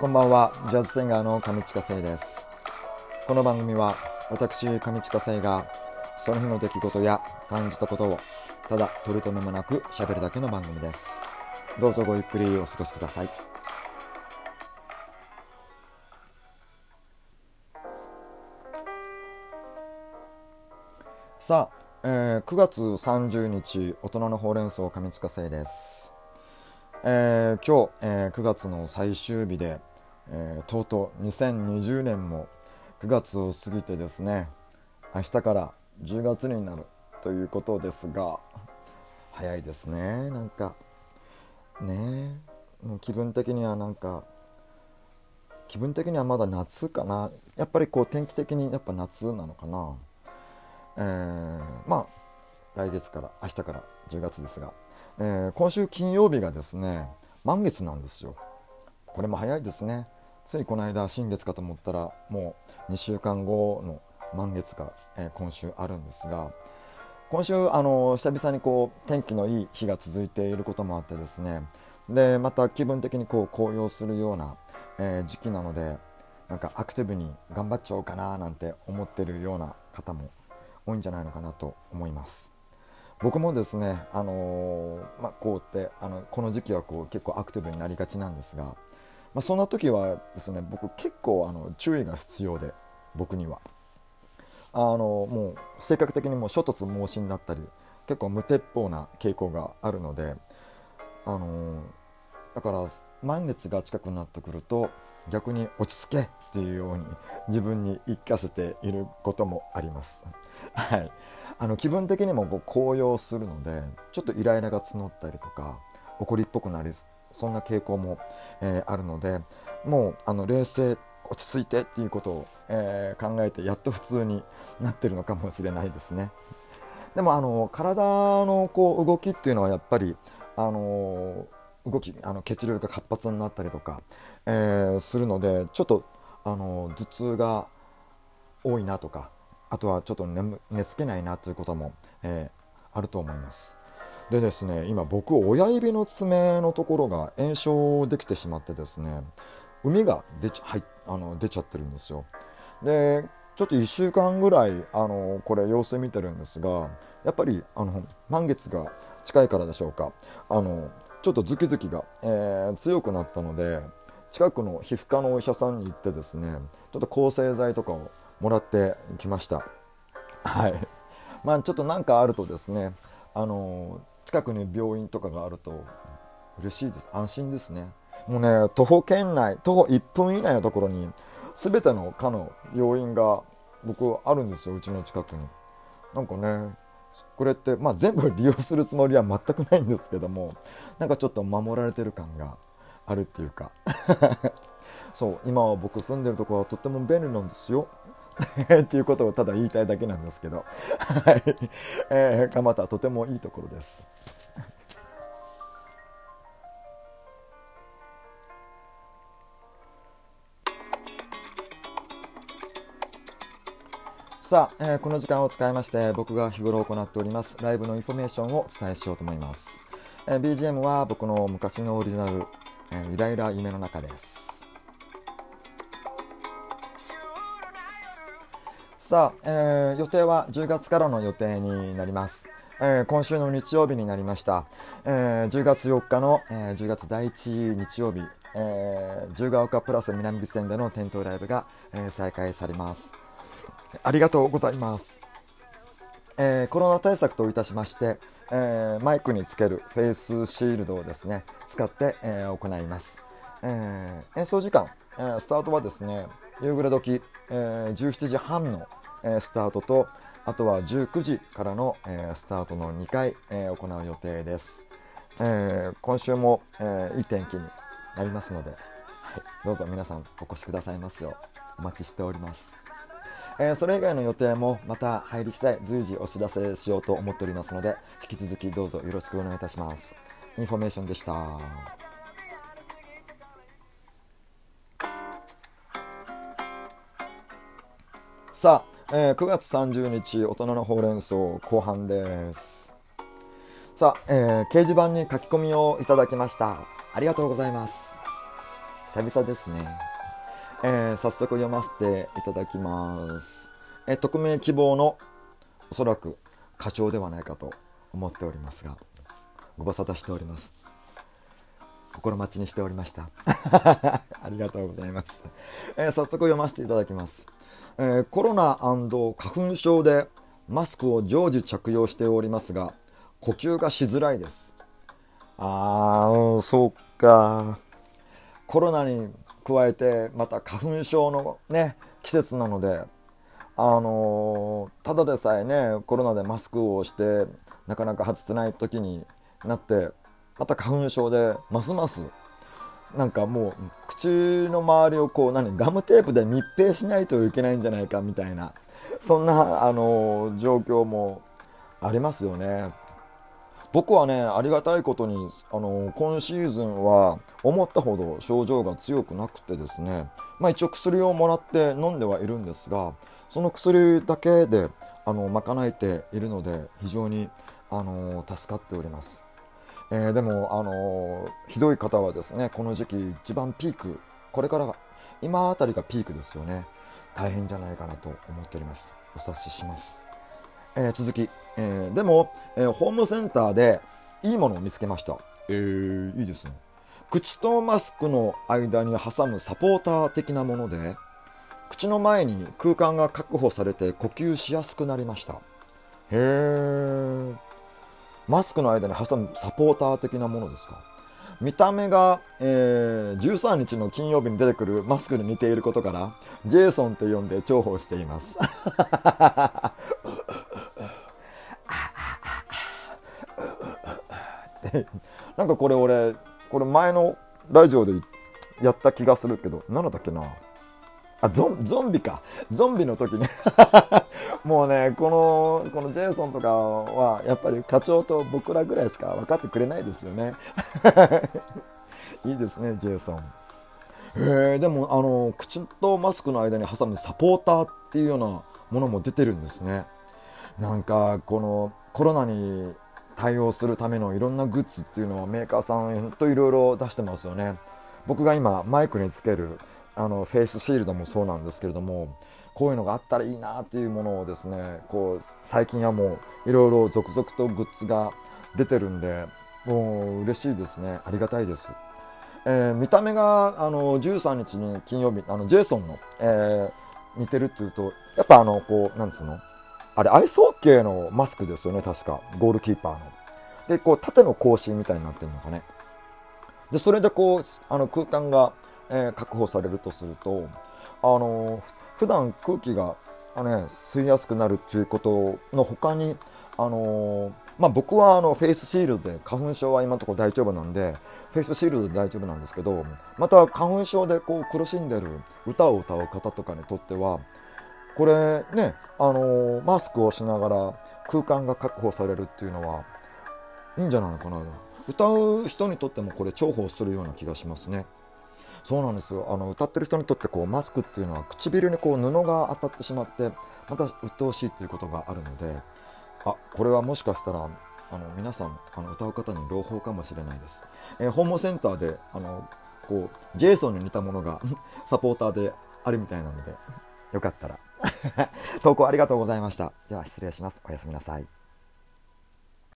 こんばんは、ジャズシンガーの上地下生です。この番組は私、上地下生がその日の出来事や感じたことをただ取り留めもなく喋るだけの番組です。どうぞごゆっくりお過ごしください。さあ、えー9月30日、大人のほうれん草上地下生です。えー今日、えー9月の最終日で、えーとうとう2020年も9月を過ぎてですね明日から10月になるということですが早いですねなんか。ねもう気分的にはなんか気分的にはまだ夏かな。やっぱりこう天気的にやっぱ夏なのかな。えーまあ来月から明日から10月ですが、えー今週金曜日がですね満月なんですよ。これも早いですね。ついこの間新月かと思ったらもう2週間後の満月が、えー今週あるんですが今週あの久々にこう天気のいい日が続いていることもあってですね。でまた気分的にこう高揚するような、えー時期なのでなんかアクティブに頑張っちゃおうかななんて思ってるような方も多いんじゃないのかなと思います。僕もですね、あのーまあ、こうってあのこの時期はこう結構アクティブになりがちなんですが、まあ、そんな時はですね僕結構あの注意が必要で僕にはあのもう性格的にもう諸突猛進だったり結構無鉄砲な傾向があるのであのだから満月が近くなってくると逆に落ち着けっていうように自分に言い聞かせていることもあります。はい、あの気分的にもこう高揚するのでちょっとイライラが募ったりとか怒りっぽくなりそんな傾向も、えーあるのでもうあの冷静落ち着いてっていうことを、えー考えてやっと普通になってるのかもしれないですね。でもあの体のこう動きっていうのはやっぱりあの動きあの血流が活発になったりとか、えーするのでちょっとあの頭痛が多いなとかあとはちょっと眠寝つけないなということも、えーあると思います。でですね今僕親指の爪のところが炎症できてしまってですね海が出ち,、はい、あの出ちゃってるんですよ。でちょっと1週間ぐらいあのこれ様子見てるんですがやっぱりあの満月が近いからでしょうか。あのちょっとズキズキが、えー強くなったので近くの皮膚科のお医者さんに行ってですねちょっと抗生剤とかをもらってきました。はい。まあちょっとなんかあるとですねあの近くに病院とかがあると嬉しいです。安心ですね。もうね徒歩圏内徒歩1分以内のところに全ての科の病院が僕あるんですよ。うちの近くに。なんかねこれって、まあ、全部利用するつもりは全くないんですけどもなんかちょっと守られてる感があるっていうか。そう今は僕住んでるとこはとっても便利なんですよ。っていうことをただ言いたいだけなんですけど。はい、えー、蒲田とてもいいところです。さあ、えーこの時間を使いまして僕が日頃行っておりますライブのインフォメーションをお伝えしようと思います、えー BGM は僕の昔のオリジナル「えー、イライラ夢の中」です。さあ、えー予定は10月からの予定になります、えー今週の日曜日になりました、えー10月4日の、えー10月第1日曜日、えー、自由が丘プラス南口店での店頭ライブが、えー再開されます。ありがとうございます。えーコロナ対策といたしまして、えーマイクにつけるフェイスシールドをですね使って、えー行います、えー演奏時間、えースタートはですね夕暮れ時、えー17時半の、えースタートとあとは19時からの、えースタートの2回、えー行う予定です、えー今週も、えーいい天気になりますので、はい、どうぞ皆さんお越しくださいますようお待ちしております。えーそれ以外の予定もまた入り次第随時お知らせしようと思っておりますので引き続きどうぞよろしくお願いいたします。インフォメーションでした。さあ、えー9月30日大人のほうれん草後半ですさあ、えー掲示板に書き込みをいただきましたありがとうございます久々ですね。えー、早速読ませていただきます。えー、匿名希望のおそらく課長ではないかと思っておりますが、ご無沙汰しております。心待ちにしておりました。ありがとうございます。えー、早速読ませていただきます。えー、コロナ花粉症でマスクを常時着用しておりますが、呼吸がしづらいです。あー、そうか。コロナに加えて、また花粉症のね、季節なので、あのー、ただでさえね、コロナでマスクをして、なかなか外せない時になって、また花粉症で、ますます、なんかもう、口の周りをこう、何、ガムテープで密閉しないといけないんじゃないかみたいな、そんな、あの、状況もありますよね。僕はね、ありがたいことに、あの、今シーズンは思ったほど症状が強くなくてですね、まあ一応薬をもらって飲んではいるんですが、その薬だけで、あの、賄えているので、非常に、あの、助かっております。えー、でも、あの、ひどい方はですね、この時期一番ピーク、これから今あたりがピークですよね。大変じゃないかなと思っております。お察しします。えー、続き、えー、でも、え、ホームセンターでいいものを見つけました。えー、いいですね。口とマスクの間に挟むサポーター的なもので、口の前に空間が確保されて呼吸しやすくなりました。へー。マスクの間に挟むサポーター的なものですか？見た目が、えー、13日の金曜日に出てくるマスクに似ていることから、ジェイソンと呼んで重宝しています。なんかこれ俺、これ前のラジオでやった気がするけど、何だっけな。あ、ゾン、ゾンビか。ゾンビの時ね。もうね、この、このジェイソンとかは、やっぱり課長と僕らぐらいしか分かってくれないですよね。いいですね、ジェイソン。へえ、でも、あの、口とマスクの間に挟むサポーターっていうようなものも出てるんですね。なんか、このコロナに対応するためのいろんなグッズっていうのはメーカーさんといろいろ出してますよね僕が今マイクにつけるあのフェイスシールドもそうなんですけれどもこういうのがあったらいいなっていうものをですねこう最近はもういろいろ続々とグッズが出てるんでもう嬉しいですねありがたいです、えー、見た目があの13日に金曜日あのジェイソンの、えー、似てるっていうとやっぱあのこうなんつうの？あれ、アイスホッケーのマスクですよね、確か。ゴールキーパーの。で、こう、縦の格子みたいになってるのかね。で、それでこう、あの、空間が、え、確保されるとすると、あのー、普段空気が、ね、吸いやすくなるっていうことの他に、あの、まあ、僕はあのフェイスシールドで花粉症は今のところ大丈夫なんでフェイスシールドで大丈夫なんですけどまた花粉症でこう苦しんでる歌を歌う方とかにとってはこれね、あの、マスクをしながら空間が確保されるっていうのはいいんじゃないのかな歌う人にとってもこれ重宝するような気がしますね。そうなんですよあの歌ってる人にとってこうマスクっていうのは唇にこう布が当たってしまってまた鬱陶しいっていうことがあるのであこれはもしかしたらあの皆さんあの歌う方に朗報かもしれないです、えー、ホームセンターであのこうジェイソンに似たものが サポーターであるみたいなのでよかったら 投稿ありがとうございました。では失礼します。おやすみなさい。